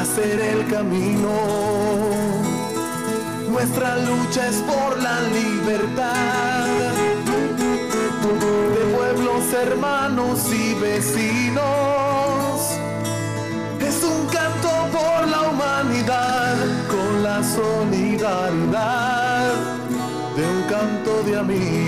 hacer el camino. Nuestra lucha es por la libertad de pueblos hermanos y vecinos. Es un canto por la humanidad con la solidaridad de un canto de amigo que nace de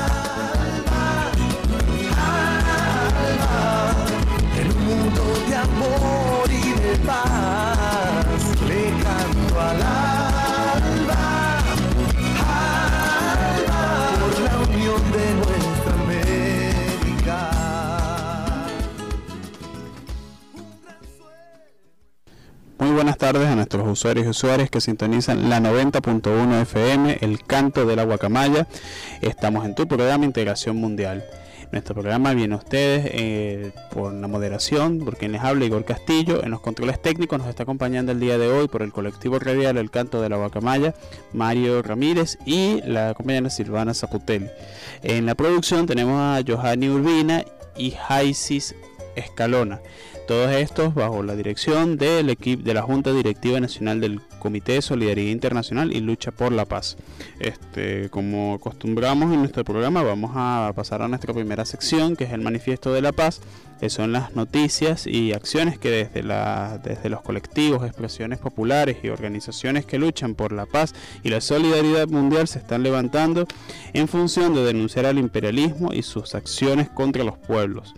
Buenas tardes a nuestros usuarios y usuarias que sintonizan la 90.1 FM, el canto de la guacamaya. Estamos en tu programa Integración Mundial. Nuestro programa viene a ustedes eh, por la moderación, por quien les habla Igor Castillo. En los controles técnicos nos está acompañando el día de hoy por el colectivo radial El Canto de la Guacamaya, Mario Ramírez y la compañera Silvana Zaputelli. En la producción tenemos a Johanny Urbina y Jaisis Escalona. Todos estos bajo la dirección del equipo de la Junta Directiva Nacional del Comité de Solidaridad Internacional y Lucha por la Paz. Este, como acostumbramos en nuestro programa, vamos a pasar a nuestra primera sección, que es el Manifiesto de la Paz, que son las noticias y acciones que desde, desde los colectivos, expresiones populares y organizaciones que luchan por la paz y la solidaridad mundial se están levantando en función de denunciar al imperialismo y sus acciones contra los pueblos.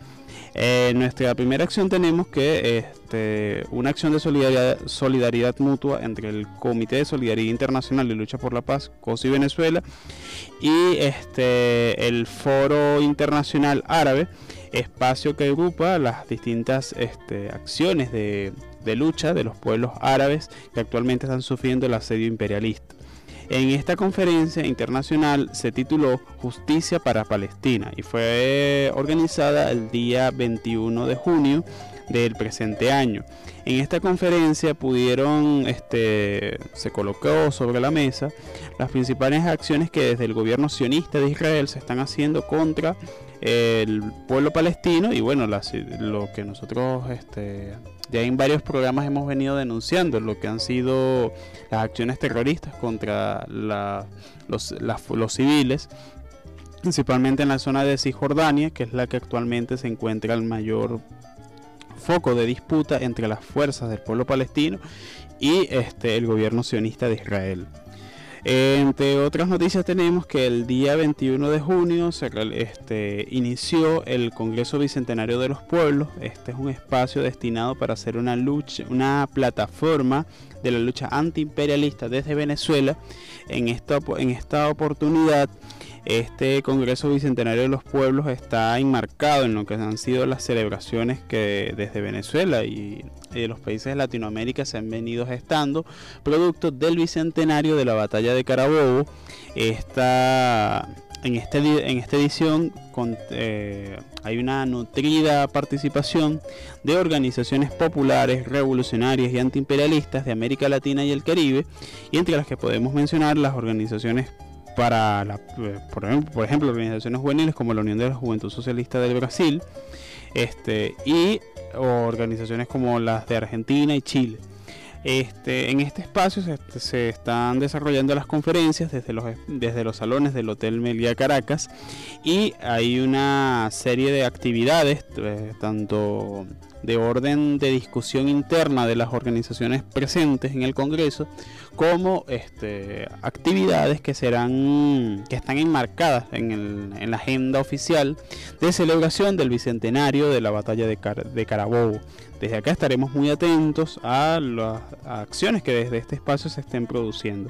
En nuestra primera acción tenemos que este, una acción de solidaridad, solidaridad mutua entre el Comité de Solidaridad Internacional y Lucha por la Paz, COSI Venezuela, y este, el Foro Internacional Árabe, espacio que agrupa las distintas este, acciones de lucha de los pueblos árabes que actualmente están sufriendo el asedio imperialista. En esta conferencia internacional se tituló Justicia para Palestina y fue organizada el día 21 de junio del presente año. En esta conferencia pudieron, este, se colocó sobre la mesa las principales acciones que desde el gobierno sionista de Israel se están haciendo contra el pueblo palestino y bueno, las- lo que nosotros este, ya en varios programas hemos venido denunciando, lo que han sido las acciones terroristas contra los civiles, principalmente en la zona de Cisjordania, que es la que actualmente se encuentra el mayor foco de disputa entre las fuerzas del pueblo palestino y este, el gobierno sionista de Israel. Entre otras noticias tenemos que el día 21 de junio se este, inició el Congreso Bicentenario de los Pueblos. Este es un espacio destinado para hacer una lucha, una plataforma de la lucha antiimperialista desde Venezuela. En esta, en esta oportunidad, este Congreso Bicentenario de los Pueblos está enmarcado en lo que han sido las celebraciones que desde Venezuela y los países de Latinoamérica se han venido gestando, producto del bicentenario de la batalla de Carabobo. Esta, en, este, en esta edición eh, hay una nutrida participación de organizaciones populares, revolucionarias y antiimperialistas de América Latina y el Caribe, y entre las que podemos mencionar las organizaciones para, la, eh, por, ejemplo, organizaciones juveniles como la Unión de la Juventud Socialista del Brasil, este, y organizaciones como las de Argentina y Chile. Este, en este espacio se, están desarrollando las conferencias desde los, desde los salones del Hotel Melia Caracas y hay una serie de actividades, eh, tanto de orden de discusión interna de las organizaciones presentes en el Congreso, como este, actividades que serán que están enmarcadas en, la agenda oficial de celebración del bicentenario de la batalla de, de Carabobo. Desde acá estaremos muy atentos a las acciones que desde este espacio se estén produciendo.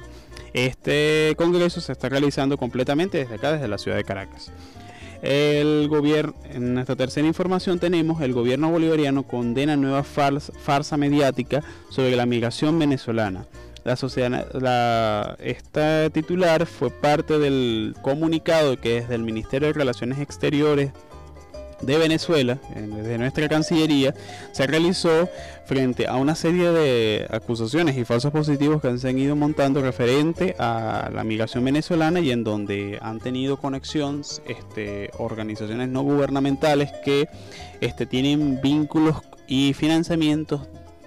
Este congreso se está realizando completamente desde acá, desde la ciudad de Caracas. El gobierno, en nuestra tercera información tenemos, el gobierno bolivariano condena nueva farsa, mediática sobre la migración venezolana. La sociedad, la, esta titular fue parte del comunicado que desde el Ministerio de Relaciones Exteriores de Venezuela, desde nuestra Cancillería, se realizó frente a una serie de acusaciones y falsos positivos que se han ido montando referente a la migración venezolana y en donde han tenido conexión este, organizaciones no gubernamentales que este, tienen vínculos y financiamientos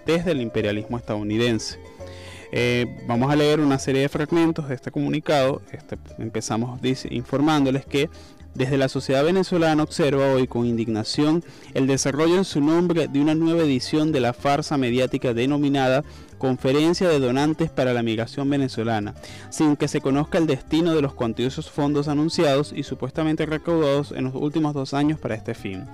desde el imperialismo estadounidense. Eh, vamos a leer una serie de fragmentos de este comunicado. Este, empezamos informándoles que desde la sociedad venezolana observa hoy con indignación el desarrollo en su nombre de una nueva edición de la farsa mediática denominada Conferencia de Donantes para la Migración Venezolana, sin que se conozca el destino de los cuantiosos fondos anunciados y supuestamente recaudados en los últimos dos años para este fin.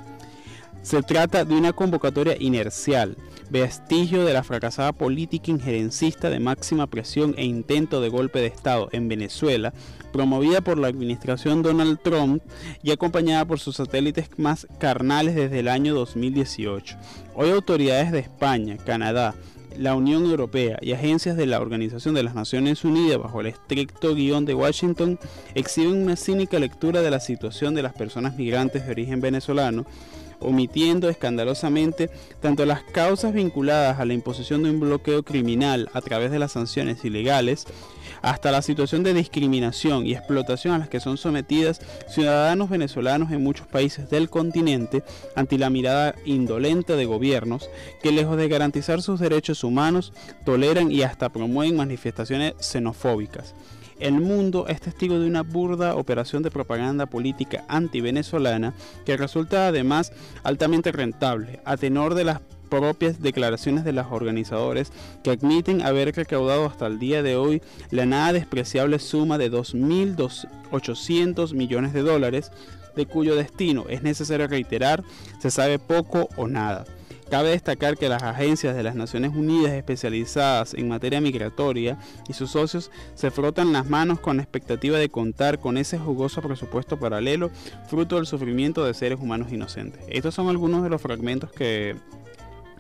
Se trata de una convocatoria inercial, vestigio de la fracasada política injerencista de máxima presión e intento de golpe de Estado en Venezuela, promovida por la administración Donald Trump y acompañada por sus satélites más carnales desde el año 2018. Hoy autoridades de España, Canadá, la Unión Europea y agencias de la Organización de las Naciones Unidas bajo el estricto guion de Washington exhiben una cínica lectura de la situación de las personas migrantes de origen venezolano omitiendo escandalosamente tanto las causas vinculadas a la imposición de un bloqueo criminal a través de las sanciones ilegales, hasta la situación de discriminación y explotación a las que son sometidas ciudadanos venezolanos en muchos países del continente ante la mirada indolente de gobiernos que lejos de garantizar sus derechos humanos toleran y hasta promueven manifestaciones xenofóbicas. El mundo es testigo de una burda operación de propaganda política anti-venezolana que resulta además altamente rentable, a tenor de las propias declaraciones de los organizadores que admiten haber recaudado hasta el día de hoy la nada despreciable suma de 2.800 millones de dólares, de cuyo destino es necesario reiterar se sabe poco o nada. Cabe destacar que las agencias de las Naciones Unidas especializadas en materia migratoria y sus socios se frotan las manos con la expectativa de contar con ese jugoso presupuesto paralelo fruto del sufrimiento de seres humanos inocentes. Estos son algunos de los fragmentos que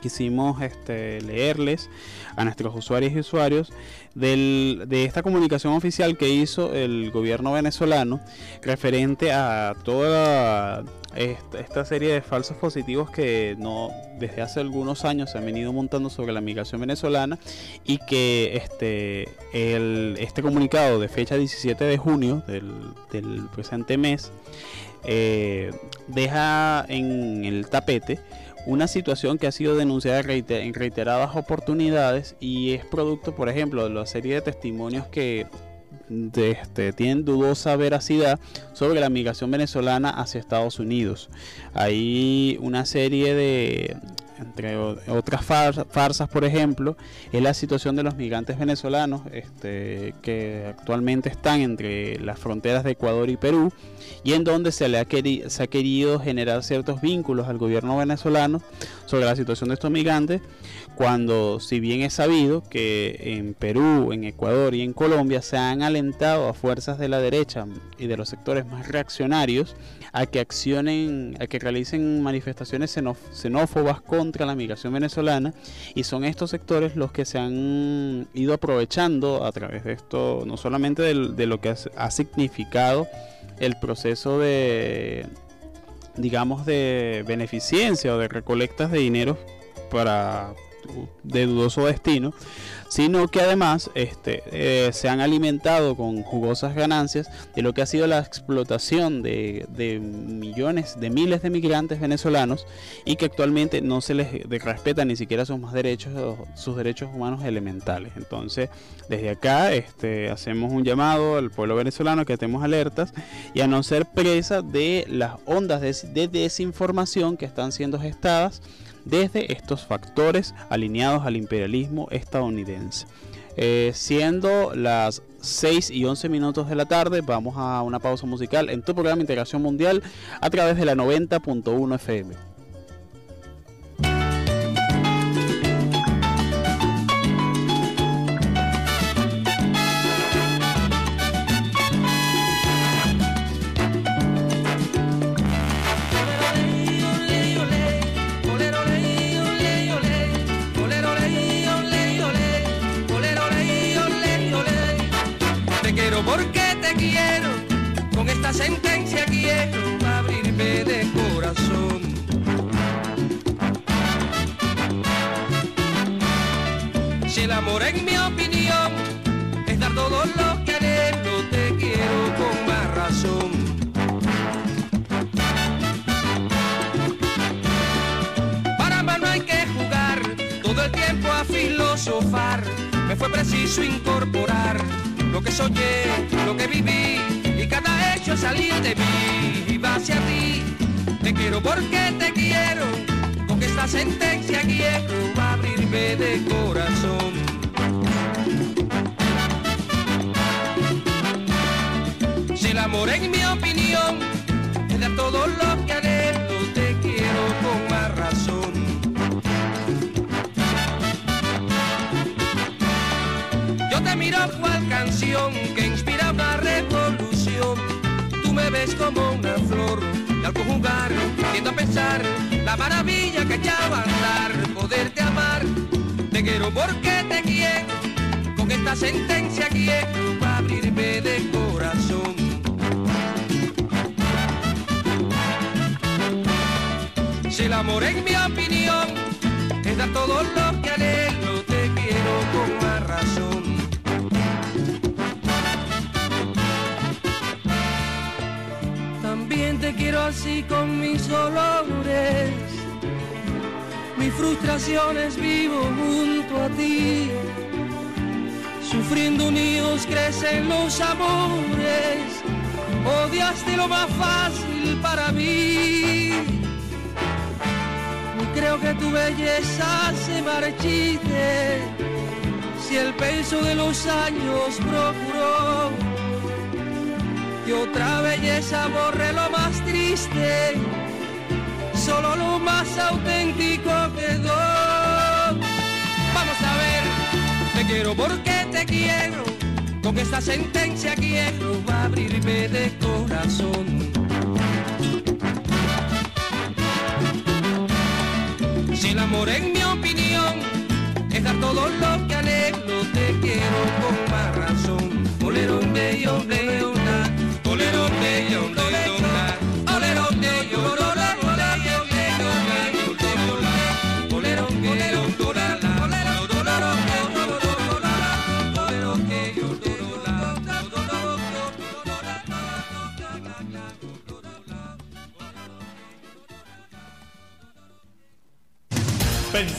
quisimos este, leerles a nuestros usuarios y usuarios de esta comunicación oficial que hizo el gobierno venezolano referente a toda esta, serie de falsos positivos que no desde hace algunos años se han venido montando sobre la migración venezolana y que este, este comunicado de fecha 17 de junio del, presente mes eh, deja en el tapete una situación que ha sido denunciada en reiteradas oportunidades y es producto, por ejemplo, de la serie de testimonios que este, tienen dudosa veracidad sobre la migración venezolana hacia Estados Unidos. Hay una serie de, entre otras farsas, por ejemplo, es la situación de los migrantes venezolanos este, que actualmente están entre las fronteras de Ecuador y Perú y en donde se le ha, se ha querido generar ciertos vínculos al gobierno venezolano sobre la situación de estos migrantes cuando si bien es sabido que en Perú, en Ecuador y en Colombia se han alentado a fuerzas de la derecha y de los sectores más reaccionarios a que accionen, a que realicen manifestaciones xenófobas contra la migración venezolana y son estos sectores los que se han ido aprovechando a través de esto, no solamente de, lo que ha, significado el proceso de, digamos, de beneficencia o de recolectas de dinero para de dudoso destino, sino que además este, eh, se han alimentado con jugosas ganancias de lo que ha sido la explotación de, millones, de miles de migrantes venezolanos y que actualmente no se les respeta ni siquiera sus más derechos, sus derechos humanos elementales. Entonces, desde acá este, hacemos un llamado al pueblo venezolano que estemos alertas y a no ser presa de las ondas de desinformación que están siendo gestadas desde estos factores alineados al imperialismo estadounidense. Eh, siendo las 6 y 11 minutos de la tarde, vamos a una pausa musical en tu programa Integración Mundial a través de la 90.1 FM. Amor en mi opinión es dar todo lo que anhelo, te quiero con más razón. Para más no hay que jugar, todo el tiempo a filosofar, me fue preciso incorporar lo que soñé, lo que viví y cada hecho salir de mí va hacia ti. Te quiero porque te quiero, con esta sentencia quiero abrirme de corazón. El amor en mi opinión es de todo lo que anhelo, te quiero con más razón. Yo te miro cual canción que inspira una revolución. Me ves como una flor y al conjugar tiendo a pensar la maravilla que ya va a andar poderte amar. Te quiero porque te quiero con esta sentencia quiero abrirme de corazón el amor en mi opinión es dar todo lo que anhelo te quiero con más razón te quiero así con mis dolores, mis frustraciones vivo junto a ti. Sufriendo unidos crecen los amores, odiaste lo más fácil para mí. Creo que tu belleza se marchite, si el peso de los años procuró y otra belleza borre lo más triste, solo lo más auténtico quedó. Vamos a ver, te quiero porque te quiero, con esta sentencia quiero abrirme de corazón. El amor en mi opinión es dar todo lo que anhelo, te quiero con más razón. Bolero, bello, bello,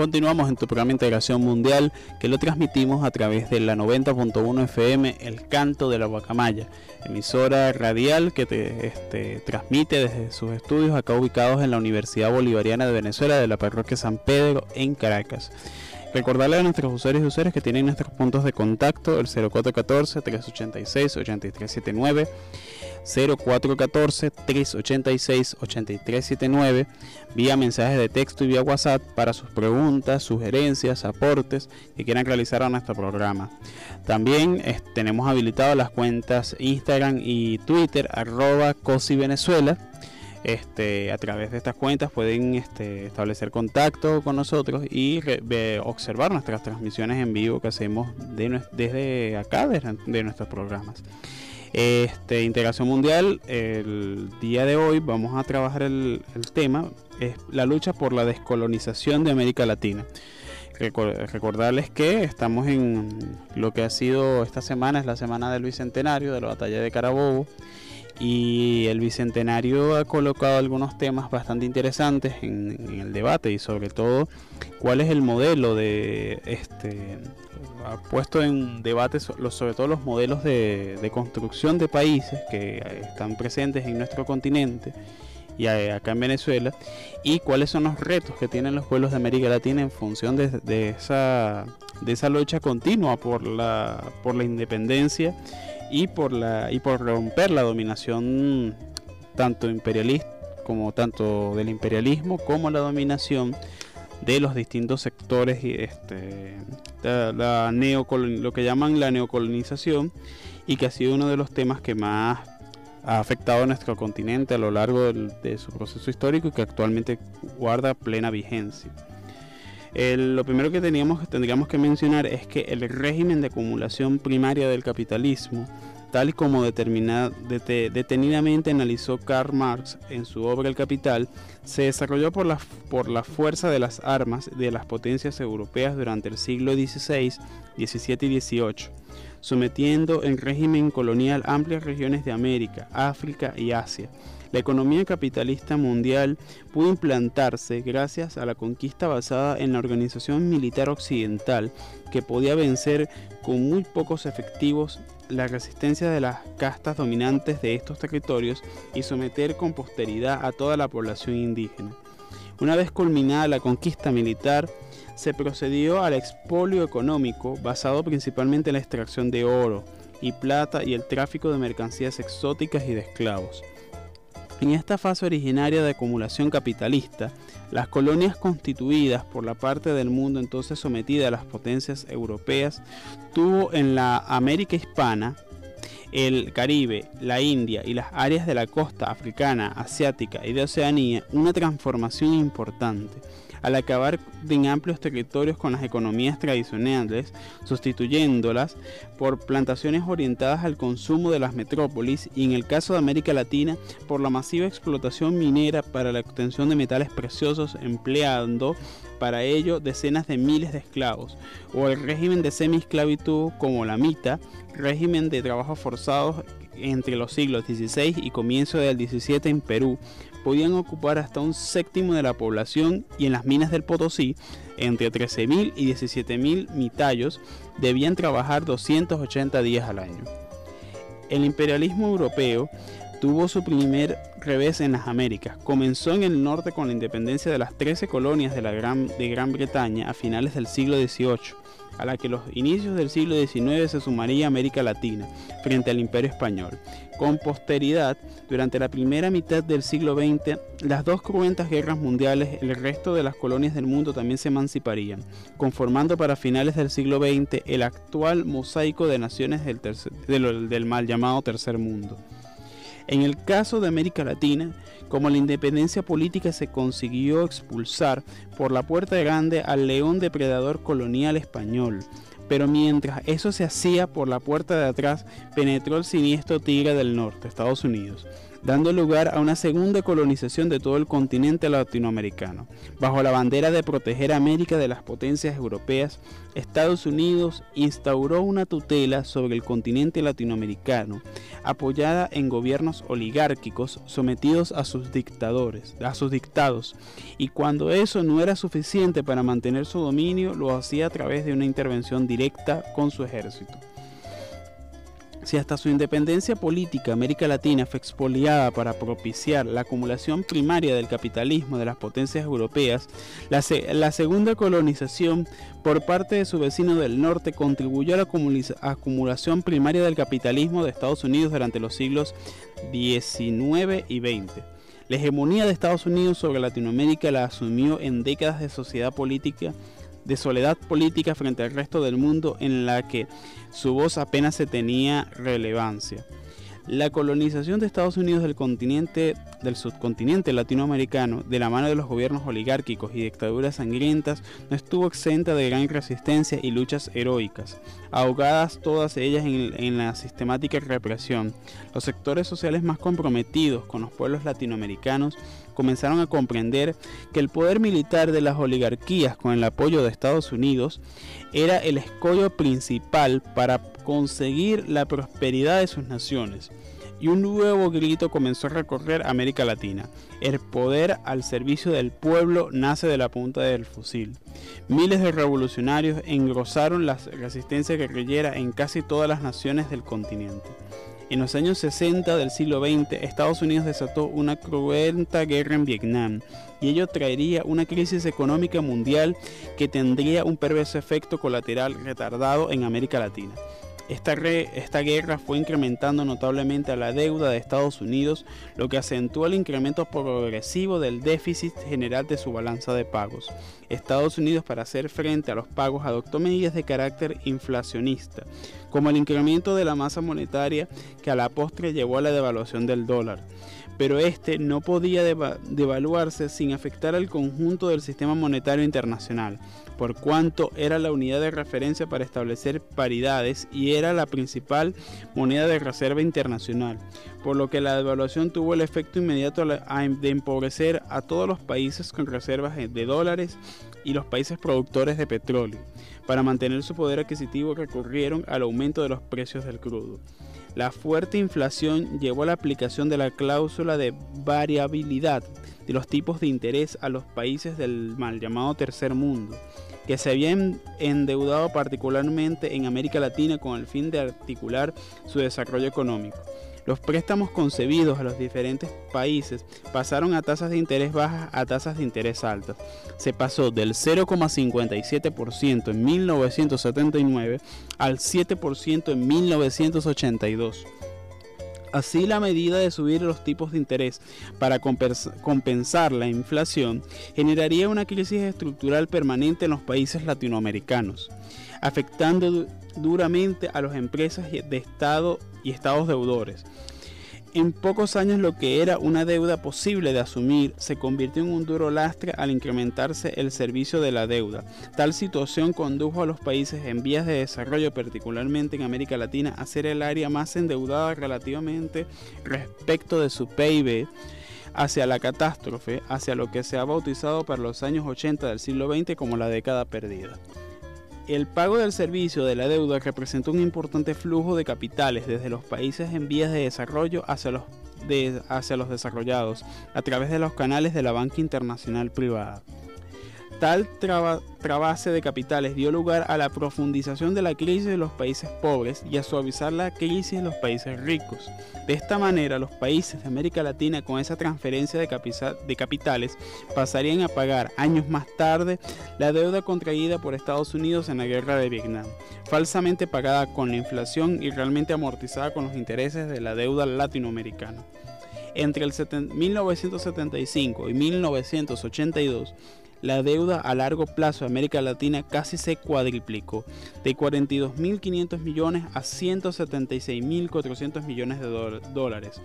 Continuamos en tu programa Integración Mundial que lo transmitimos a través de la 90.1 FM El Canto de la Guacamaya, emisora radial que te este, transmite desde sus estudios acá ubicados en la Universidad Bolivariana de Venezuela de la parroquia San Pedro en Caracas. Recordarle a nuestros usuarios y usuarios que tienen nuestros puntos de contacto, el 0414-386-8379, 0414-386-8379, vía mensajes de texto y vía WhatsApp para sus preguntas, sugerencias, aportes que quieran realizar a nuestro programa. También tenemos habilitadas las cuentas Instagram y Twitter, arroba COSI Venezuela este, a través de estas cuentas pueden este, establecer contacto con nosotros y observar nuestras transmisiones en vivo que hacemos desde acá, de, nuestros programas. Este, integración mundial, el día de hoy vamos a trabajar el, tema, es la lucha por la descolonización de América Latina. Recordarles que estamos en lo que ha sido esta semana, es la semana del Bicentenario de la batalla de Carabobo y el Bicentenario ha colocado algunos temas bastante interesantes en, el debate y sobre todo cuál es el modelo de este ha puesto en debate sobre todo los modelos de, construcción de países que están presentes en nuestro continente y acá en Venezuela y cuáles son los retos que tienen los pueblos de América Latina en función de, de esa de esa lucha continua por la por la independencia y por la y por romper la dominación tanto imperialista como tanto del imperialismo como la dominación de los distintos sectores y este la, lo que llaman la neocolonización y que ha sido uno de los temas que más ha afectado a nuestro continente a lo largo de su proceso histórico y que actualmente guarda plena vigencia. Lo primero que tendríamos que mencionar es que el régimen de acumulación primaria del capitalismo tal y como detenidamente analizó Karl Marx en su obra El Capital, se desarrolló por la, por la fuerza de las armas de las potencias europeas durante el siglo XVI, XVII y XVIII, sometiendo en régimen colonial amplias regiones de América, África y Asia. La economía capitalista mundial pudo implantarse gracias a la conquista basada en la organización militar occidental que podía vencer con muy pocos efectivos la resistencia de las castas dominantes de estos territorios y someter con posteridad a toda la población indígena. Una vez culminada la conquista militar, se procedió al expolio económico basado principalmente en la extracción de oro y plata y el tráfico de mercancías exóticas y de esclavos. En esta fase originaria de acumulación capitalista, las colonias constituidas por la parte del mundo entonces sometida a las potencias europeas tuvo en la América hispana, el Caribe, la India y las áreas de la costa africana, asiática y de Oceanía una transformación importante al acabar en amplios territorios con las economías tradicionales, sustituyéndolas por plantaciones orientadas al consumo de las metrópolis y en el caso de América Latina por la masiva explotación minera para la obtención de metales preciosos empleando para ello decenas de miles de esclavos, o el régimen de semi-esclavitud como la mita, régimen de trabajos forzados entre los siglos XVI y comienzo del XVII en Perú, podían ocupar hasta un séptimo de la población y en las minas del Potosí, entre 13.000 y 17.000 mitallos, debían trabajar 280 días al año. El imperialismo europeo tuvo su primer revés en las Américas. Comenzó en el norte con la independencia de las 13 colonias de, Gran, de Gran Bretaña a finales del siglo XVIII a la que los inicios del siglo XIX se sumaría América Latina frente al Imperio Español. Con posteridad, durante la primera mitad del siglo XX, las dos cruentas guerras mundiales, el resto de las colonias del mundo también se emanciparían, conformando para finales del siglo XX el actual mosaico de naciones del, del mal llamado Tercer Mundo. En el caso de América Latina, como la independencia política se consiguió expulsar por la puerta grande al león depredador colonial español, pero mientras eso se hacía por la puerta de atrás, penetró el siniestro tigre del norte, Estados Unidos, dando lugar a una segunda colonización de todo el continente latinoamericano. Bajo la bandera de proteger a América de las potencias europeas, Estados Unidos instauró una tutela sobre el continente latinoamericano, apoyada en gobiernos oligárquicos sometidos a sus dictadores, a sus dictados, y cuando eso no era suficiente para mantener su dominio, lo hacía a través de una intervención directa con su ejército. Si hasta su independencia política América Latina fue expoliada para propiciar la acumulación primaria del capitalismo de las potencias europeas, la, la segunda colonización por parte de su vecino del norte contribuyó a la acumulación primaria del capitalismo de Estados Unidos durante los siglos XIX y XX. La hegemonía de Estados Unidos sobre Latinoamérica la asumió en décadas de sociedad política de soledad política frente al resto del mundo en la que su voz apenas se tenía relevancia. La colonización de Estados Unidos del continente del subcontinente latinoamericano de la mano de los gobiernos oligárquicos y dictaduras sangrientas no estuvo exenta de gran resistencia y luchas heroicas, ahogadas todas ellas en, en la sistemática represión. Los sectores sociales más comprometidos con los pueblos latinoamericanos comenzaron a comprender que el poder militar de las oligarquías con el apoyo de Estados Unidos era el escollo principal para conseguir la prosperidad de sus naciones. Y un nuevo grito comenzó a recorrer América Latina. El poder al servicio del pueblo nace de la punta del fusil. Miles de revolucionarios engrosaron la resistencia guerrillera en casi todas las naciones del continente. En los años 60 del siglo XX, Estados Unidos desató una cruenta guerra en Vietnam y ello traería una crisis económica mundial que tendría un perverso efecto colateral retardado en América Latina. Esta, guerra fue incrementando notablemente a la deuda de Estados Unidos, lo que acentuó el incremento progresivo del déficit general de su balanza de pagos. Estados Unidos, para hacer frente a los pagos, adoptó medidas de carácter inflacionista, como el incremento de la masa monetaria que a la postre llevó a la devaluación del dólar pero este no podía devaluarse sin afectar al conjunto del sistema monetario internacional, por cuanto era la unidad de referencia para establecer paridades y era la principal moneda de reserva internacional, por lo que la devaluación tuvo el efecto inmediato de empobrecer a todos los países con reservas de dólares y los países productores de petróleo. Para mantener su poder adquisitivo recurrieron al aumento de los precios del crudo. La fuerte inflación llevó a la aplicación de la cláusula de variabilidad de los tipos de interés a los países del mal llamado tercer mundo, que se habían endeudado particularmente en América Latina con el fin de articular su desarrollo económico. Los préstamos concebidos a los diferentes países pasaron a tasas de interés bajas a tasas de interés altas. Se pasó del 0,57% en 1979 al 7% en 1982. Así la medida de subir los tipos de interés para compensar la inflación generaría una crisis estructural permanente en los países latinoamericanos, afectando duramente a las empresas de Estado y estados deudores. En pocos años lo que era una deuda posible de asumir se convirtió en un duro lastre al incrementarse el servicio de la deuda. Tal situación condujo a los países en vías de desarrollo, particularmente en América Latina, a ser el área más endeudada relativamente respecto de su PIB hacia la catástrofe, hacia lo que se ha bautizado para los años 80 del siglo XX como la década perdida. El pago del servicio de la deuda representa un importante flujo de capitales desde los países en vías de desarrollo hacia los, hacia los desarrollados a través de los canales de la banca internacional privada. Tal trabase de capitales dio lugar a la profundización de la crisis de los países pobres y a suavizar la crisis de los países ricos. De esta manera, los países de América Latina con esa transferencia de, de capitales pasarían a pagar años más tarde la deuda contraída por Estados Unidos en la guerra de Vietnam, falsamente pagada con la inflación y realmente amortizada con los intereses de la deuda latinoamericana. Entre el 1975 y 1982, la deuda a largo plazo de América Latina casi se cuadriplicó, de 42.500 millones a 176.400 millones de dólares,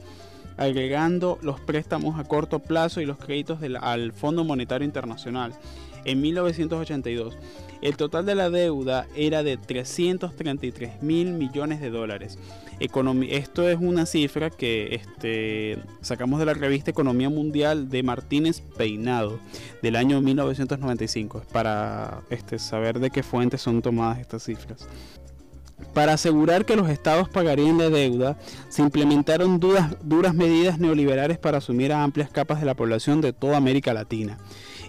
agregando los préstamos a corto plazo y los créditos al Fondo Monetario Internacional. En 1982, el total de la deuda era de 333 mil millones de dólares. Esto es una cifra que este, sacamos de la revista Economía Mundial de Martínez Peinado del año 1995 para este, saber de qué fuentes son tomadas estas cifras. Para asegurar que los estados pagarían la deuda, se implementaron duras, duras medidas neoliberales para asumir a amplias capas de la población de toda América Latina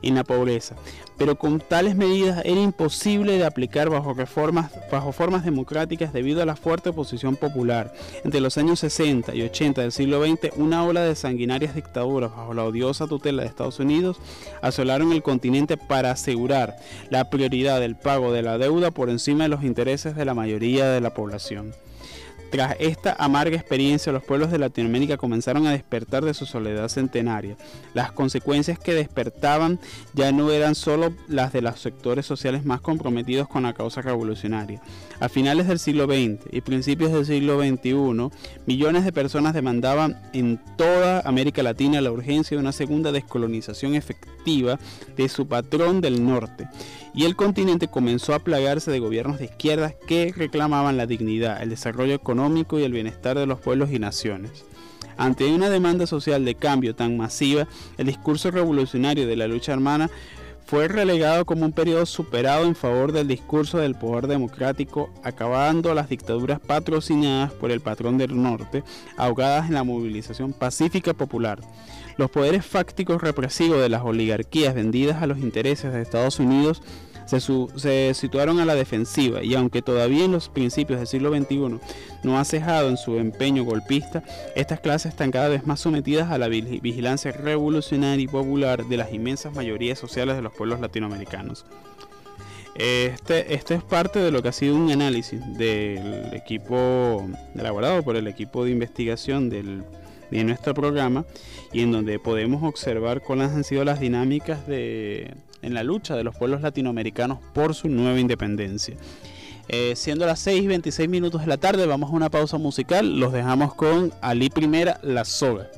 en la pobreza. Pero con tales medidas era imposible de aplicar bajo reformas, bajo formas democráticas debido a la fuerte oposición popular. Entre los años 60 y 80 del siglo XX, una ola de sanguinarias dictaduras bajo la odiosa tutela de Estados Unidos asolaron el continente para asegurar la prioridad del pago de la deuda por encima de los intereses de la mayoría de la población. Tras esta amarga experiencia, los pueblos de Latinoamérica comenzaron a despertar de su soledad centenaria. Las consecuencias que despertaban ya no eran solo las de los sectores sociales más comprometidos con la causa revolucionaria. A finales del siglo XX y principios del siglo XXI, millones de personas demandaban en toda América Latina la urgencia de una segunda descolonización efectiva de su patrón del norte y el continente comenzó a plagarse de gobiernos de izquierdas que reclamaban la dignidad, el desarrollo económico y el bienestar de los pueblos y naciones. Ante una demanda social de cambio tan masiva, el discurso revolucionario de la lucha hermana fue relegado como un periodo superado en favor del discurso del poder democrático, acabando las dictaduras patrocinadas por el patrón del norte, ahogadas en la movilización pacífica popular. Los poderes fácticos represivos de las oligarquías vendidas a los intereses de Estados Unidos se, situaron a la defensiva y aunque todavía en los principios del siglo XXI no ha cejado en su empeño golpista, estas clases están cada vez más sometidas a la vigilancia revolucionaria y popular de las inmensas mayorías sociales de los pueblos latinoamericanos. Este, esto es parte de lo que ha sido un análisis del equipo elaborado por el equipo de investigación del, de nuestro programa y en donde podemos observar cuáles han sido las dinámicas de, en la lucha de los pueblos latinoamericanos por su nueva independencia. Eh, siendo las 6 y 26 minutos de la tarde, vamos a una pausa musical. Los dejamos con Ali Primera, La Soga.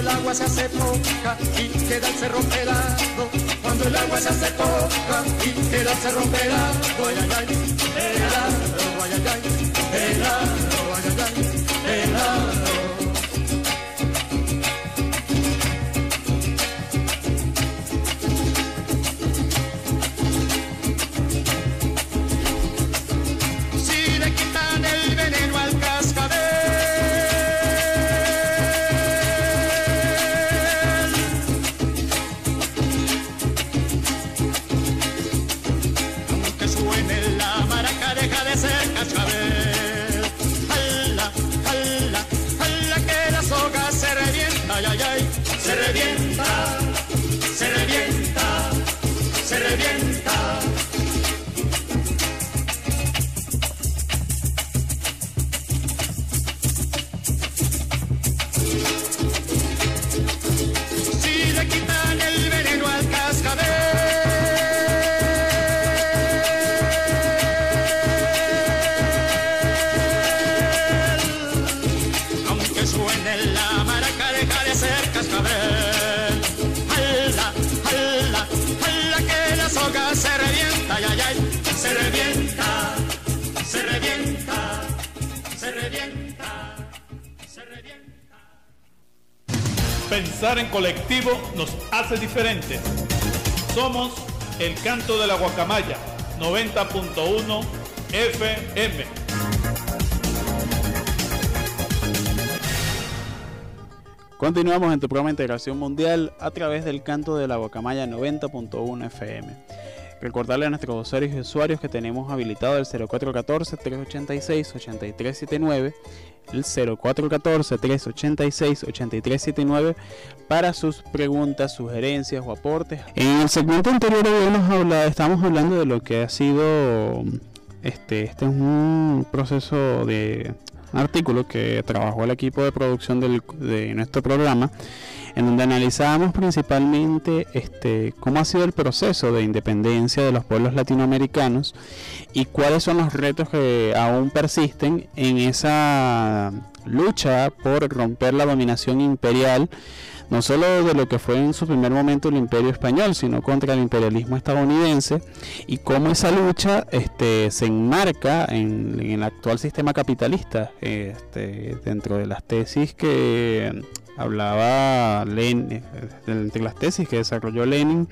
El agua se hace poca y queda el cerro pelado. Cuando el agua se hace poca y queda el cerro pelado. Ay, ay, ay, helado, ay, ay, nos hace diferentes. Somos el canto de la guacamaya 90.1 FM. Continuamos en tu programa de Integración Mundial a través del canto de la Guacamaya 90.1 FM. Recordarle a nuestros usuarios y usuarios que tenemos habilitado el 0414-386-8379, el 0414-386-8379 para sus preguntas, sugerencias o aportes. En el segmento anterior habíamos hablado, estamos hablando de lo que ha sido, este, este es un proceso de artículo que trabajó el equipo de producción del, de nuestro programa, en donde analizábamos principalmente este, cómo ha sido el proceso de independencia de los pueblos latinoamericanos y cuáles son los retos que aún persisten en esa lucha por romper la dominación imperial no solo de lo que fue en su primer momento el imperio español, sino contra el imperialismo estadounidense y cómo esa lucha este, se enmarca en, el actual sistema capitalista, este, dentro de las tesis que hablaba Lenin, entre las tesis que desarrolló Lenin,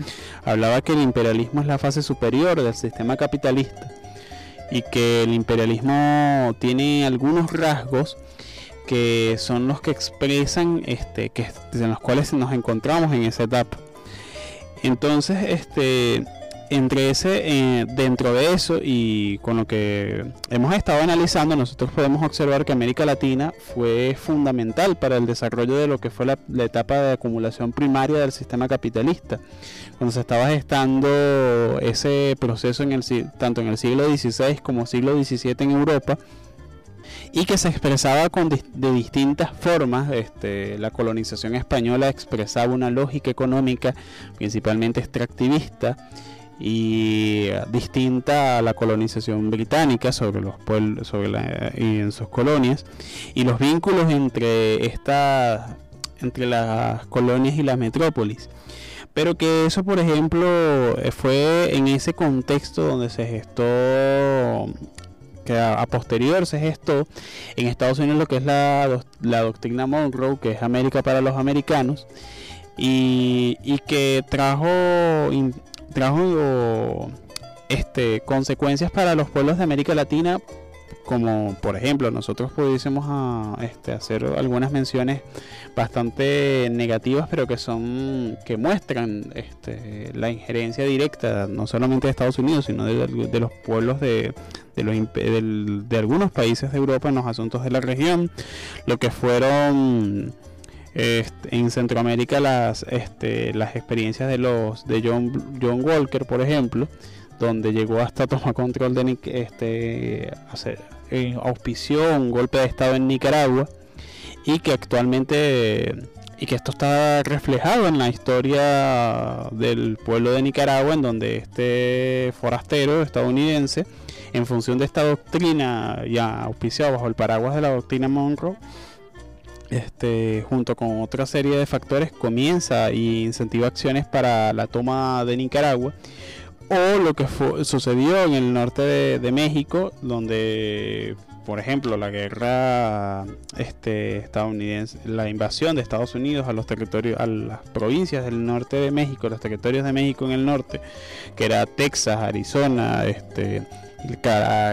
hablaba que el imperialismo es la fase superior del sistema capitalista y que el imperialismo tiene algunos rasgos que son los que expresan este que en los cuales nos encontramos en esa etapa. Entonces este entre ese eh, dentro de eso y con lo que hemos estado analizando nosotros podemos observar que América Latina fue fundamental para el desarrollo de lo que fue la, etapa de acumulación primaria del sistema capitalista cuando se estaba gestando ese proceso en el tanto en el siglo XVI como siglo XVII en Europa y que se expresaba con, de distintas formas. Este, la colonización española expresaba una lógica económica principalmente extractivista y distinta a la colonización británica sobre los pueblos sobre la, y en sus colonias. Y los vínculos entre estas entre las colonias y las metrópolis. Pero que eso por ejemplo fue en ese contexto donde se gestó que a, posterior se gestó en Estados Unidos lo que es la, la doctrina Monroe, que es América para los americanos, y, que trajo, trajo este, consecuencias para los pueblos de América Latina como por ejemplo nosotros pudiésemos ah, este, hacer algunas menciones bastante negativas pero que son que muestran este, la injerencia directa no solamente de Estados Unidos sino de, los pueblos de, de, los, de algunos países de Europa en los asuntos de la región lo que fueron este, en Centroamérica las este, las experiencias de los de John John Walker por ejemplo donde llegó hasta tomar control de este hacer eh, auspició un golpe de estado en Nicaragua y que actualmente y que esto está reflejado en la historia del pueblo de Nicaragua en donde este forastero estadounidense en función de esta doctrina ya auspiciado bajo el paraguas de la doctrina Monroe este, junto con otra serie de factores comienza y incentiva acciones para la toma de Nicaragua o lo que sucedió en el norte de, México, donde, por ejemplo, la guerra este, estadounidense, la invasión de Estados Unidos a los territorios, a las provincias del norte de México, los territorios de México en el norte, que era Texas, Arizona, este,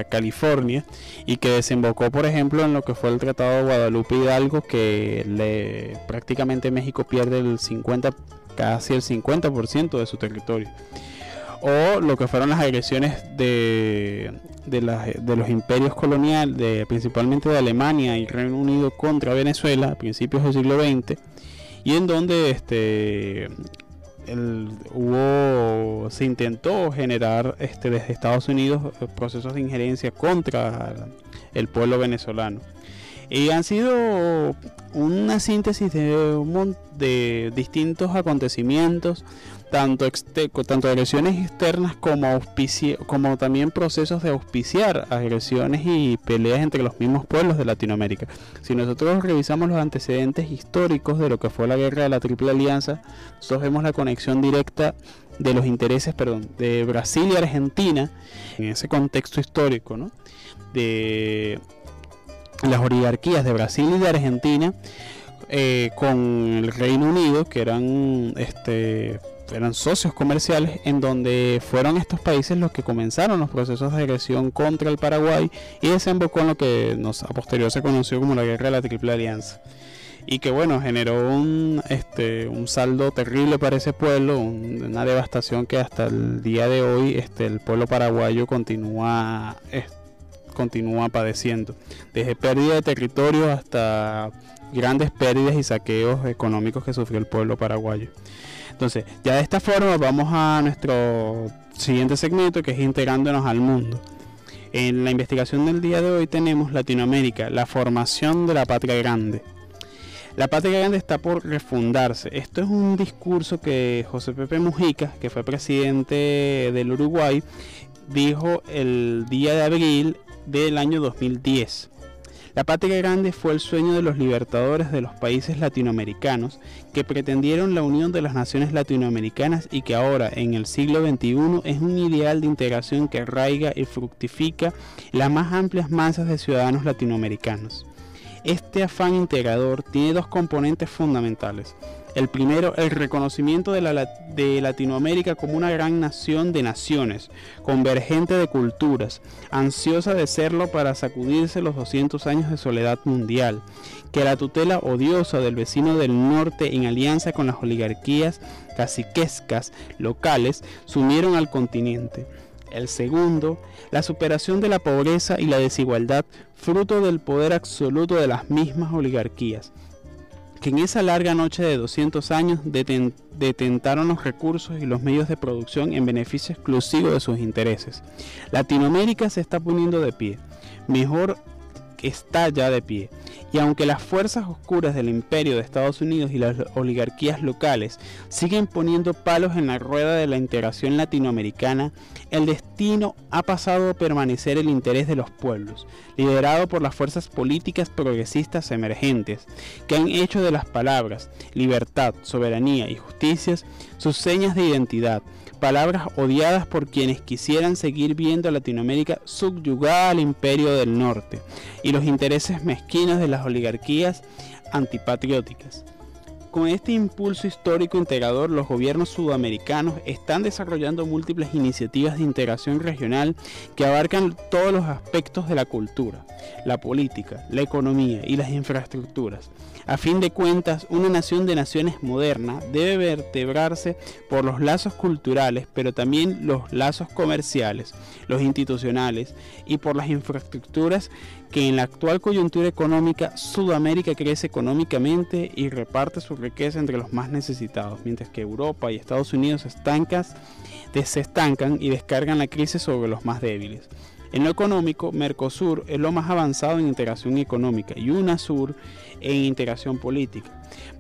California y que desembocó por ejemplo en lo que fue el Tratado de Guadalupe Hidalgo que prácticamente México pierde el 50 casi el 50% de su territorio. O lo que fueron las agresiones de, de, los imperios coloniales, de, principalmente de Alemania y Reino Unido contra Venezuela a principios del siglo XX, y en donde este, hubo, se intentó generar este, desde Estados Unidos eh, procesos de injerencia contra el pueblo venezolano. Y han sido una síntesis de, de distintos acontecimientos tanto, tanto agresiones externas como, como también procesos de auspiciar agresiones y peleas entre los mismos pueblos de Latinoamérica. Si nosotros revisamos los antecedentes históricos de lo que fue la guerra de la Triple Alianza, nosotros vemos la conexión directa de los intereses perdón, de Brasil y Argentina en ese contexto histórico, ¿no? de las oligarquías de Brasil y de Argentina eh, con el Reino Unido, que eran este eran socios comerciales en donde fueron estos países los que comenzaron los procesos de agresión contra el Paraguay y desembocó en lo que nos, a posterior se conoció como la guerra de la Triple Alianza. Y que bueno generó un este un saldo terrible para ese pueblo una devastación que hasta el día de hoy este el pueblo paraguayo continúa continúa padeciendo. Desde pérdida de territorio hasta grandes pérdidas y saqueos económicos que sufrió el pueblo paraguayo entonces, ya de esta forma vamos a nuestro siguiente segmento que es integrándonos al mundo. En la investigación del día de hoy tenemos Latinoamérica, la formación de la patria grande. La patria grande está por refundarse. Esto es un discurso que José Pepe Mujica, que fue presidente del Uruguay, dijo el día de abril del año 2010. La patria grande fue el sueño de los libertadores de los países latinoamericanos que pretendieron la unión de las naciones latinoamericanas y que ahora, en el siglo XXI, es un ideal de integración que arraiga y fructifica las más amplias masas de ciudadanos latinoamericanos. Este afán integrador tiene dos componentes fundamentales. El primero, el reconocimiento de, la, de, Latinoamérica como una gran nación de naciones, convergente de culturas, ansiosa de serlo para sacudirse los 200 años de soledad mundial, que la tutela odiosa del vecino del norte en alianza con las oligarquías caciquescas locales sumieron al continente. El segundo, la superación de la pobreza y la desigualdad fruto del poder absoluto de las mismas oligarquías que en esa larga noche de 200 años detentaron los recursos y los medios de producción en beneficio exclusivo de sus intereses. Latinoamérica se está poniendo de pie, mejor está ya de pie, y aunque las fuerzas oscuras del imperio de Estados Unidos y las oligarquías locales siguen poniendo palos en la rueda de la integración latinoamericana, el destino ha pasado a permanecer el interés de los pueblos, liderado por las fuerzas políticas progresistas emergentes, que han hecho de las palabras libertad, soberanía y justicia sus señas de identidad, palabras odiadas por quienes quisieran seguir viendo a Latinoamérica subyugada al imperio del norte y los intereses mezquinos de las oligarquías antipatrióticas. Con este impulso histórico integrador, los gobiernos sudamericanos están desarrollando múltiples iniciativas de integración regional que abarcan todos los aspectos de la cultura, la política, la economía y las infraestructuras. A fin de cuentas, una nación de naciones moderna debe vertebrarse por los lazos culturales, pero también los lazos comerciales, los institucionales y por las infraestructuras que en la actual coyuntura económica Sudamérica crece económicamente y reparte su riqueza entre los más necesitados, mientras que Europa y Estados Unidos se estancan y descargan la crisis sobre los más débiles. En lo económico, Mercosur es lo más avanzado en integración económica y UNASUR en integración política.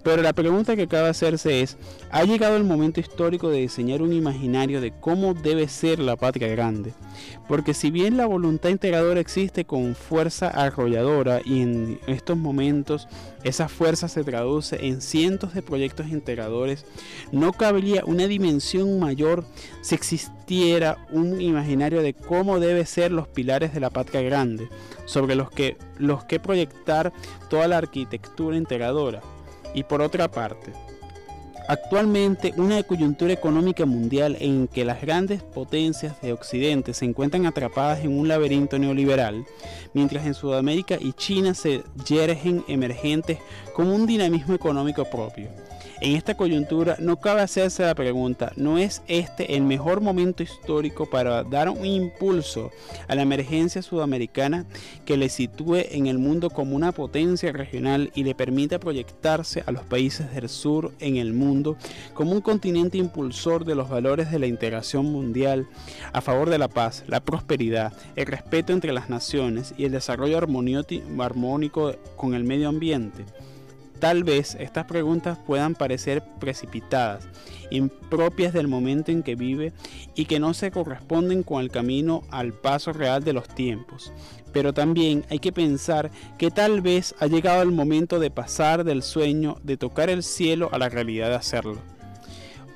Pero la pregunta que cabe hacerse es, ¿ha llegado el momento histórico de diseñar un imaginario de cómo debe ser la patria grande? Porque si bien la voluntad integradora existe con fuerza arrolladora y en estos momentos esa fuerza se traduce en cientos de proyectos integradores, no cabría una dimensión mayor si existiera un imaginario de cómo deben ser los pilares de la patria grande, sobre los que, los que proyectar toda la arquitectura integradora. Y por otra parte, Actualmente, una coyuntura económica mundial en que las grandes potencias de Occidente se encuentran atrapadas en un laberinto neoliberal, mientras en Sudamérica y China se yergen emergentes con un dinamismo económico propio. En esta coyuntura no cabe hacerse la pregunta, ¿no es este el mejor momento histórico para dar un impulso a la emergencia sudamericana que le sitúe en el mundo como una potencia regional y le permita proyectarse a los países del sur en el mundo como un continente impulsor de los valores de la integración mundial a favor de la paz, la prosperidad, el respeto entre las naciones y el desarrollo armónico con el medio ambiente? Tal vez estas preguntas puedan parecer precipitadas, impropias del momento en que vive y que no se corresponden con el camino al paso real de los tiempos. Pero también hay que pensar que tal vez ha llegado el momento de pasar del sueño de tocar el cielo a la realidad de hacerlo.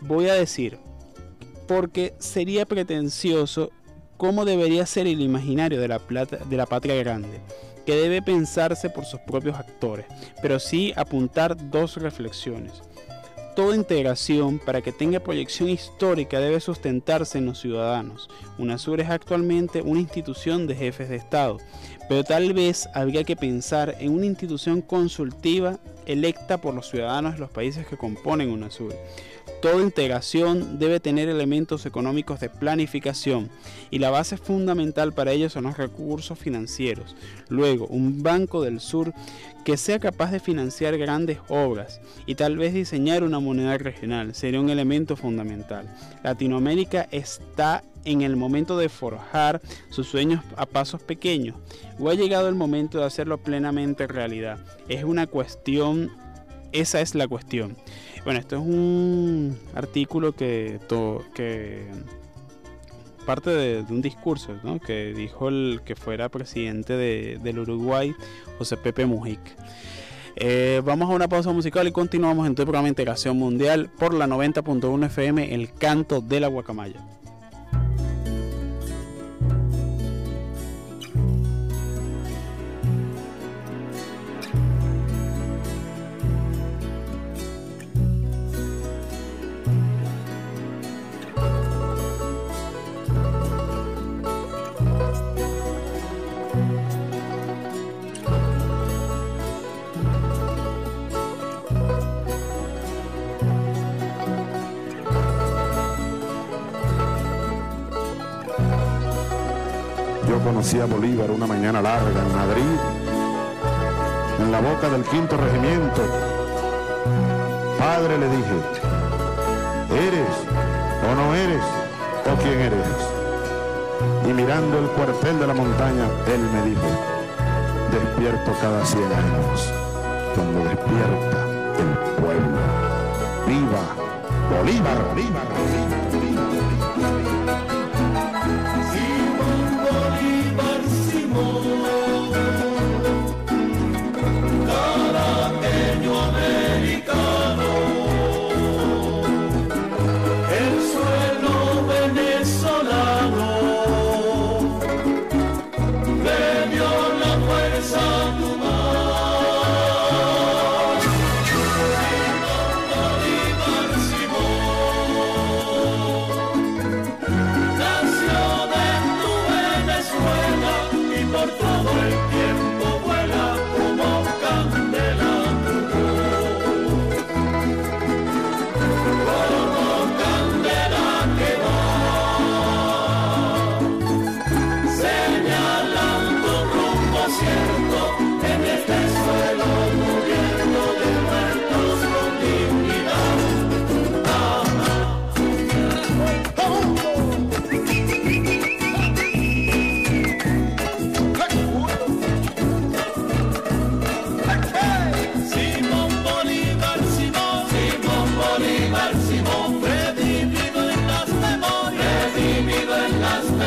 Voy a decir, porque sería pretencioso cómo debería ser el imaginario de la, patria grande, que debe pensarse por sus propios actores, pero sí apuntar dos reflexiones. Toda integración para que tenga proyección histórica debe sustentarse en los ciudadanos. UNASUR es actualmente una institución de jefes de Estado, pero tal vez habría que pensar en una institución consultiva electa por los ciudadanos de los países que componen UNASUR Toda integración debe tener elementos económicos de planificación y la base fundamental para ello son los recursos financieros. Luego, un Banco del Sur que sea capaz de financiar grandes obras y tal vez diseñar una moneda regional sería un elemento fundamental. Latinoamérica está en el momento de forjar sus sueños a pasos pequeños o ha llegado el momento de hacerlo plenamente realidad. Es una cuestión, esa es la cuestión. Bueno, esto es un artículo que, que parte de, un discurso que dijo el que fuera presidente del Uruguay, José Pepe Mujic. Eh, vamos a una pausa musical y continuamos en tu programa Integración Mundial por la 90.1 FM, El Canto de la Guacamaya. Conocí a Bolívar una mañana larga en Madrid, en la boca del quinto regimiento. Padre, le dije, ¿eres o no eres o quién eres? Y mirando el cuartel de la montaña, él me dijo, despierto cada cien años, cuando despierta el pueblo. ¡Viva Bolívar! ¡Viva Bolívar!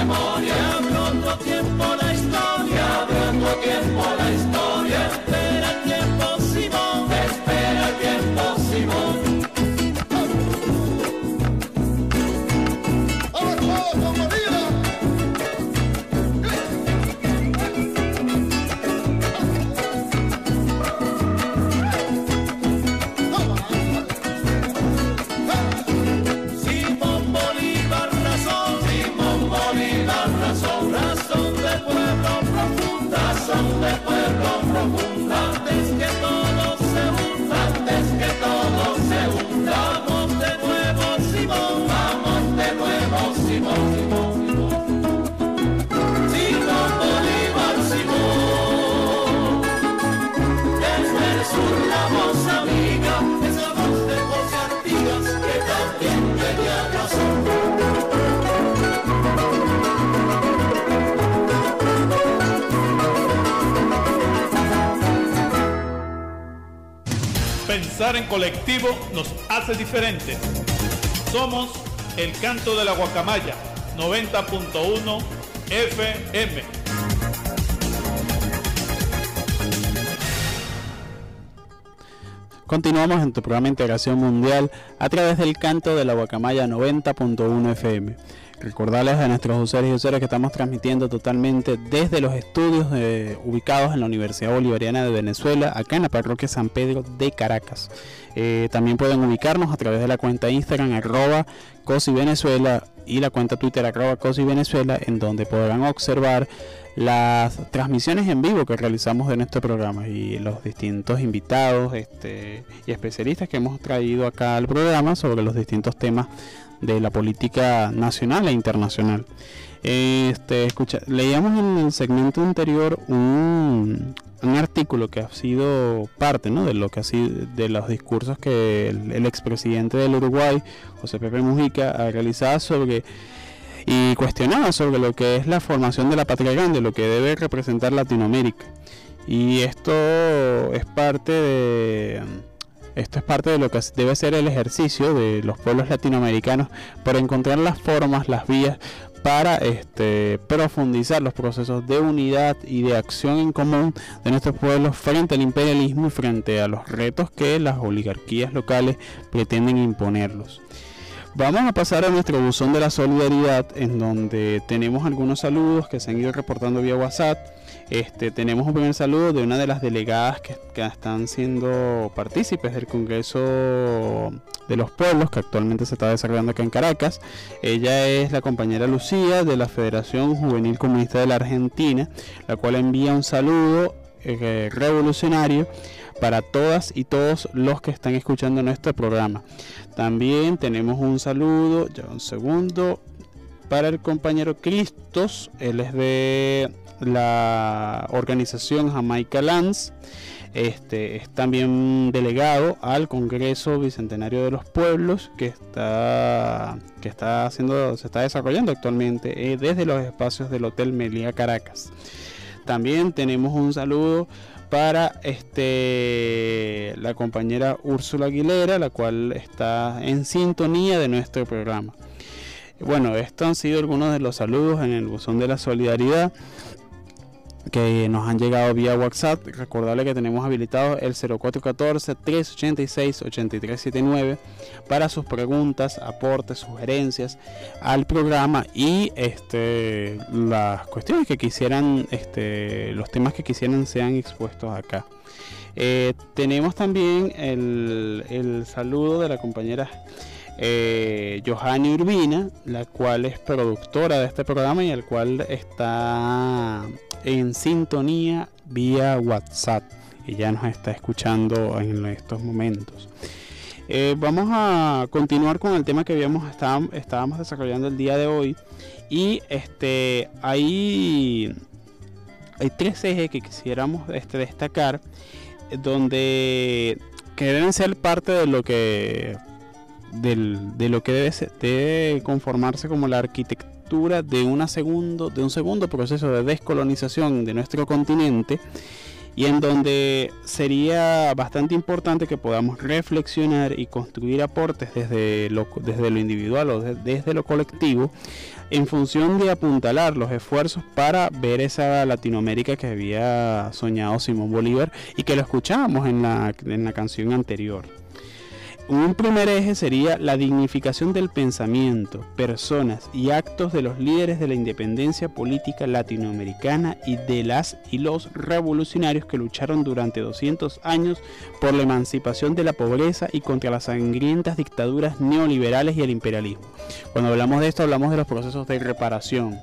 memoria, pronto tiempo en colectivo nos hace diferentes. Somos el canto de la guacamaya 90.1 FM. Continuamos en tu programa Integración Mundial a través del canto de la guacamaya 90.1 FM. Recordarles a nuestros usuarios y usuarias que estamos transmitiendo totalmente desde los estudios eh, ubicados en la Universidad Bolivariana de Venezuela, acá en la parroquia San Pedro de Caracas. Eh, también pueden ubicarnos a través de la cuenta Instagram arroba Cosi Venezuela y la cuenta Twitter arroba Cosi Venezuela, en donde podrán observar las transmisiones en vivo que realizamos de nuestro programa y los distintos invitados este, y especialistas que hemos traído acá al programa sobre los distintos temas de la política nacional e internacional. Este, escucha, leíamos en el segmento anterior un, un artículo que ha sido parte ¿no? de lo que ha sido, de los discursos que el, el expresidente del Uruguay, José Pepe Mujica, ha realizado sobre y cuestionaba sobre lo que es la formación de la patria grande, lo que debe representar Latinoamérica. Y esto es parte de esto es parte de lo que debe ser el ejercicio de los pueblos latinoamericanos por encontrar las formas, las vías para este, profundizar los procesos de unidad y de acción en común de nuestros pueblos frente al imperialismo y frente a los retos que las oligarquías locales pretenden imponerlos. Vamos a pasar a nuestro buzón de la solidaridad, en donde tenemos algunos saludos que se han ido reportando vía WhatsApp. Este, tenemos un primer saludo de una de las delegadas que, están siendo partícipes del Congreso de los Pueblos, que actualmente se está desarrollando acá en Caracas. Ella es la compañera Lucía de la Federación Juvenil Comunista de la Argentina, la cual envía un saludo eh, revolucionario para todas y todos los que están escuchando nuestro programa. También tenemos un saludo, ya un segundo, para el compañero Cristos, él es de la organización Jamaica Lands. Este es también delegado al Congreso Bicentenario de los Pueblos que está que está haciendo se está desarrollando actualmente eh, desde los espacios del Hotel Melia Caracas. También tenemos un saludo para este la compañera Úrsula Aguilera, la cual está en sintonía de nuestro programa. Bueno, estos han sido algunos de los saludos en el buzón de la solidaridad que nos han llegado vía WhatsApp. Recordarle que tenemos habilitado el 0414-386-8379 para sus preguntas, aportes, sugerencias al programa y este, las cuestiones que quisieran, este, los temas que quisieran sean expuestos acá. Eh, tenemos también el, el saludo de la compañera eh, Johanny Urbina, la cual es productora de este programa y el cual está en sintonía vía WhatsApp ya nos está escuchando en estos momentos. Eh, vamos a continuar con el tema que habíamos estábamos desarrollando el día de hoy y este hay hay tres ejes que quisiéramos este, destacar donde que deben ser parte de lo que de lo que debe, debe conformarse como la arquitectura de, una segundo, de un segundo proceso de descolonización de nuestro continente y en donde sería bastante importante que podamos reflexionar y construir aportes desde lo, desde lo individual o desde lo colectivo en función de apuntalar los esfuerzos para ver esa Latinoamérica que había soñado Simón Bolívar y que lo escuchábamos en la, en la canción anterior. Un primer eje sería la dignificación del pensamiento, personas y actos de los líderes de la independencia política latinoamericana y de las y los revolucionarios que lucharon durante 200 años por la emancipación de la pobreza y contra las sangrientas dictaduras neoliberales y el imperialismo. Cuando hablamos de esto hablamos de los procesos de reparación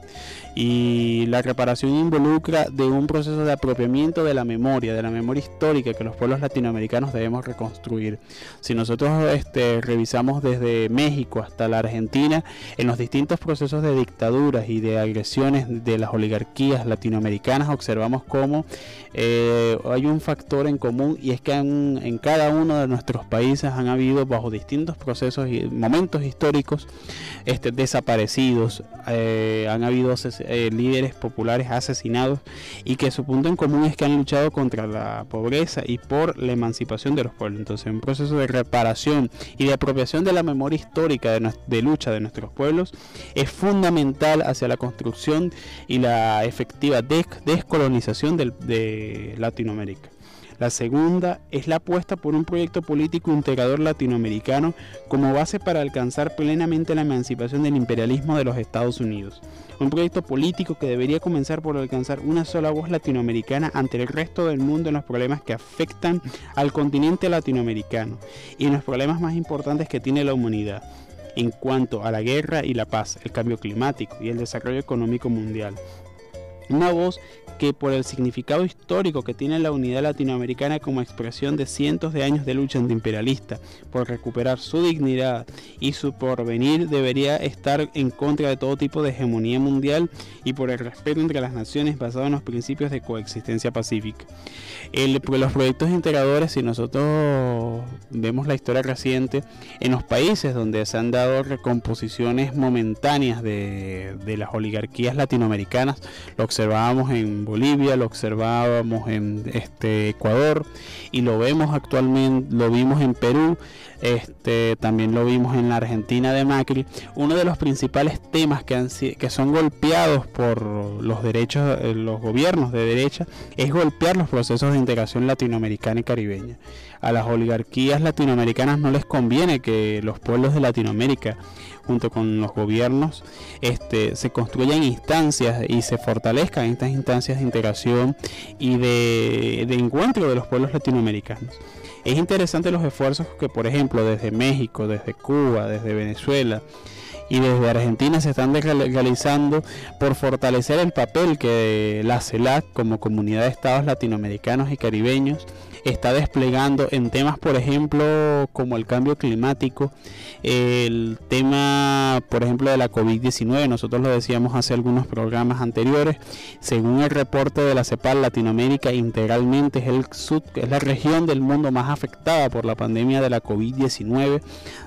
y la reparación involucra de un proceso de apropiamiento de la memoria, de la memoria histórica que los pueblos latinoamericanos debemos reconstruir. Si nosotros este, revisamos desde México hasta la Argentina, en los distintos procesos de dictaduras y de agresiones de las oligarquías latinoamericanas, observamos cómo eh, hay un factor en común y es que en, en, cada uno de nuestros países han habido bajo distintos procesos y momentos históricos este, desaparecidos, eh, han habido eh, líderes populares asesinados y que su punto en común es que han luchado contra la pobreza y por la emancipación de los pueblos. Entonces, un proceso de reparación y de apropiación de la memoria histórica de, lucha de nuestros pueblos es fundamental hacia la construcción y la efectiva descolonización de Latinoamérica. La segunda es la apuesta por un proyecto político integrador latinoamericano como base para alcanzar plenamente la emancipación del imperialismo de los Estados Unidos. Un proyecto político que debería comenzar por alcanzar una sola voz latinoamericana ante el resto del mundo en los problemas que afectan al continente latinoamericano y en los problemas más importantes que tiene la humanidad en cuanto a la guerra y la paz, el cambio climático y el desarrollo económico mundial. Una voz que por el significado histórico que tiene la unidad latinoamericana como expresión de cientos de años de lucha antiimperialista, por recuperar su dignidad y su porvenir, debería estar en contra de todo tipo de hegemonía mundial y por el respeto entre las naciones basado en los principios de coexistencia pacífica. El, los proyectos integradores, si nosotros vemos la historia reciente, en los países donde se han dado recomposiciones momentáneas de, de las oligarquías latinoamericanas, observábamos en Bolivia, lo observábamos en este Ecuador y lo vemos actualmente, lo vimos en Perú, este, también lo vimos en la Argentina de Macri. Uno de los principales temas que, han, que son golpeados por los derechos, eh, los gobiernos de derecha, es golpear los procesos de integración latinoamericana y caribeña. A las oligarquías latinoamericanas no les conviene que los pueblos de Latinoamérica junto con los gobiernos este, se construyan instancias y se fortalezcan estas instancias de integración y de, de encuentro de los pueblos latinoamericanos. Es interesante los esfuerzos que, por ejemplo, desde México, desde Cuba, desde Venezuela, y desde Argentina se están realizando por fortalecer el papel que la CELAC como comunidad de estados latinoamericanos y caribeños está desplegando en temas, por ejemplo, como el cambio climático, el tema, por ejemplo, de la COVID-19. Nosotros lo decíamos hace algunos programas anteriores. Según el reporte de la CEPAL, Latinoamérica integralmente es, el sud, es la región del mundo más afectada por la pandemia de la COVID-19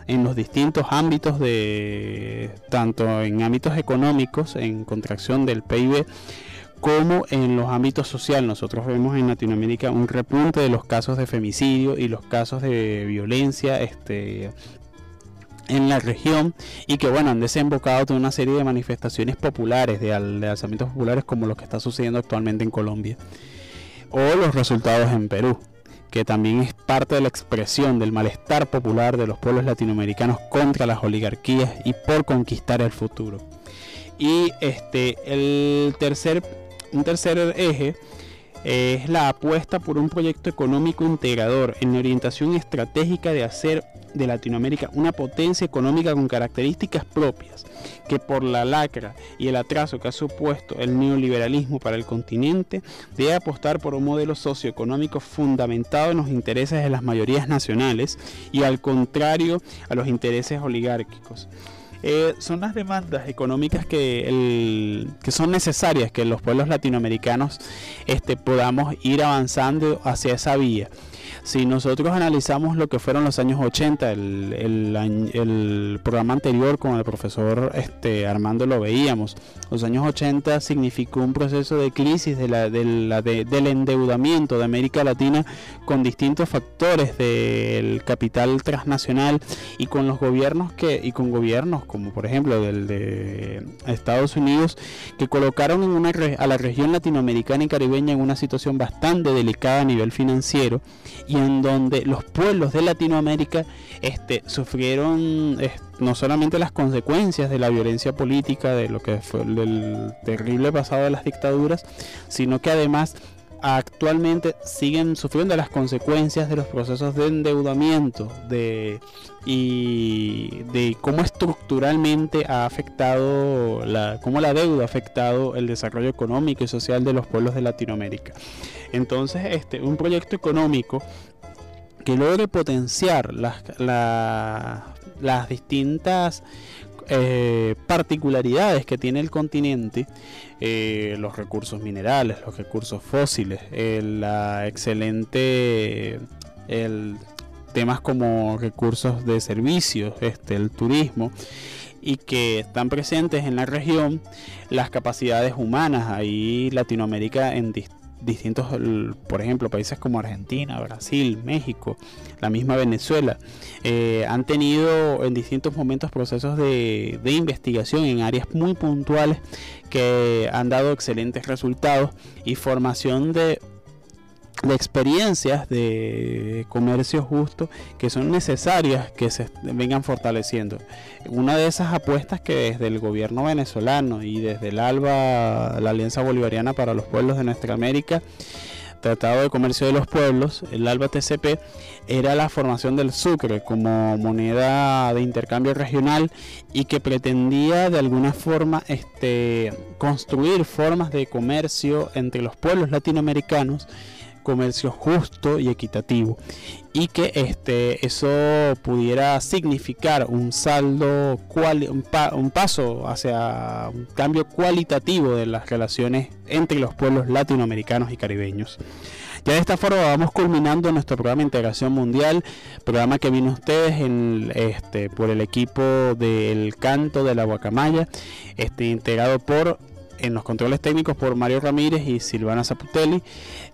en los distintos ámbitos de tanto en ámbitos económicos, en contracción del PIB, como en los ámbitos sociales. Nosotros vemos en Latinoamérica un repunte de los casos de femicidio y los casos de violencia este, en la región y que bueno han desembocado toda una serie de manifestaciones populares, de, alzamientos populares como lo que está sucediendo actualmente en Colombia o los resultados en Perú que también es parte de la expresión del malestar popular de los pueblos latinoamericanos contra las oligarquías y por conquistar el futuro. Y este el tercer un tercer eje es la apuesta por un proyecto económico integrador en la orientación estratégica de hacer de Latinoamérica una potencia económica con características propias, que por la lacra y el atraso que ha supuesto el neoliberalismo para el continente, debe apostar por un modelo socioeconómico fundamentado en los intereses de las mayorías nacionales y al contrario a los intereses oligárquicos. Eh, son las demandas económicas que, que son necesarias que los pueblos latinoamericanos este, podamos ir avanzando hacia esa vía. Si nosotros analizamos lo que fueron los años 80, el, el, programa anterior con el profesor este, Armando lo veíamos, los años 80 significó un proceso de crisis de la, del endeudamiento de América Latina con distintos factores del capital transnacional y con los gobiernos que y con gobiernos como por ejemplo del de Estados Unidos que colocaron en una, a la región latinoamericana y caribeña en una situación bastante delicada a nivel financiero y en donde los pueblos de Latinoamérica este, sufrieron no solamente las consecuencias de la violencia política, de lo que fue el terrible pasado de las dictaduras, sino que además actualmente siguen sufriendo las consecuencias de los procesos de endeudamiento de, y de cómo estructuralmente ha afectado cómo la deuda ha afectado el desarrollo económico y social de los pueblos de Latinoamérica. Entonces, este, un proyecto económico que logre potenciar las, las distintas eh, particularidades que tiene el continente, eh, los recursos minerales, los recursos fósiles, la excelente, el, temas como recursos de servicios, este, el turismo y que están presentes en la región las capacidades humanas. Ahí Latinoamérica en distintos, por ejemplo, países como Argentina, Brasil, México, la misma Venezuela, eh, han tenido en distintos momentos procesos de, investigación en áreas muy puntuales que han dado excelentes resultados y formación de de experiencias de comercio justo que son necesarias que se vengan fortaleciendo. Una de esas apuestas que desde el gobierno venezolano y desde el ALBA, la Alianza Bolivariana para los Pueblos de Nuestra América, Tratado de Comercio de los Pueblos, el ALBA TCP, era la formación del sucre como moneda de intercambio regional y que pretendía de alguna forma este, construir formas de comercio entre los pueblos latinoamericanos comercio justo y equitativo y que este eso pudiera significar un saldo un, un, paso hacia un cambio cualitativo de las relaciones entre los pueblos latinoamericanos y caribeños. Ya de esta forma vamos culminando nuestro programa de Integración Mundial, programa que vino ustedes en, este, por el equipo del Canto de la Guacamaya, este, integrado por en los controles técnicos por Mario Ramírez y Silvana Zaputelli,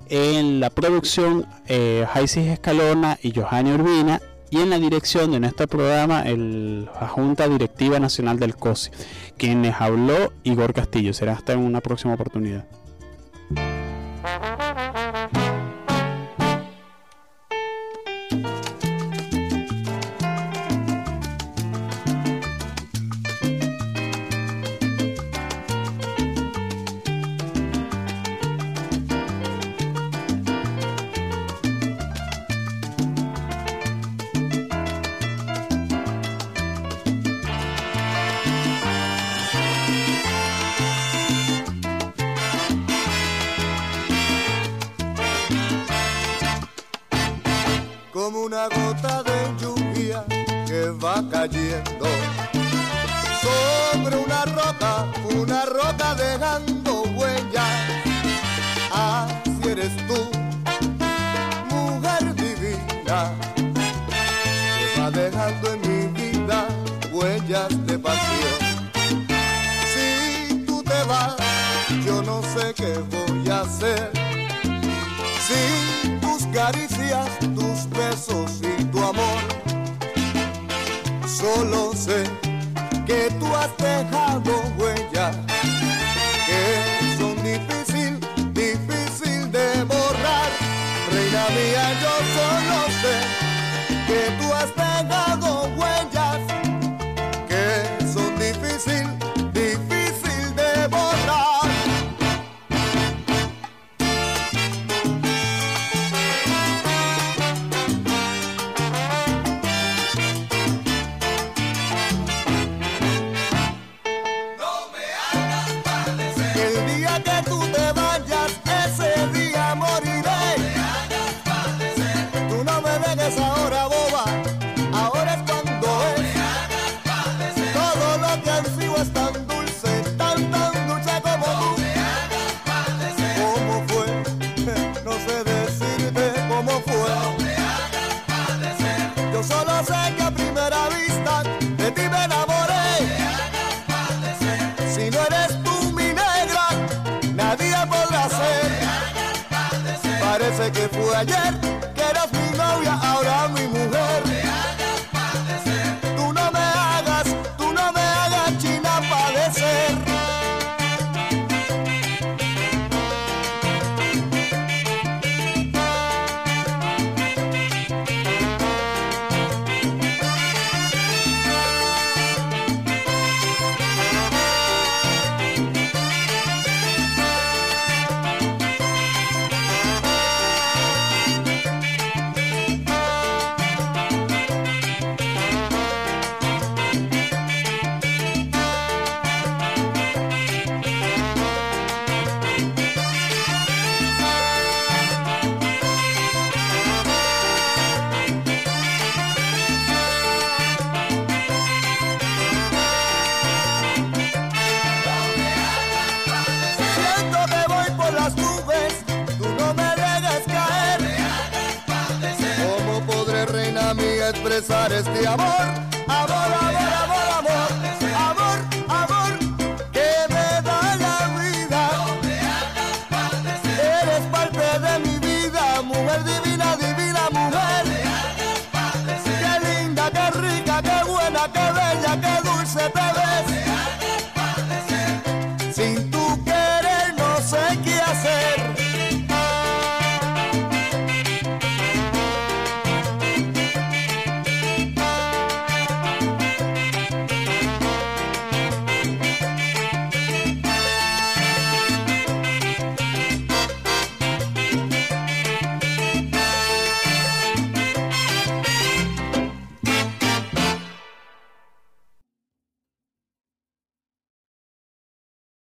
en la producción eh, Jaisis Escalona y Johanny Urbina y en la dirección de nuestro programa el, la Junta Directiva Nacional del COSI, quienes habló Igor Castillo. Será hasta en una próxima oportunidad. como una gota de lluvia que va cayendo sobre una roca, una roca dejando este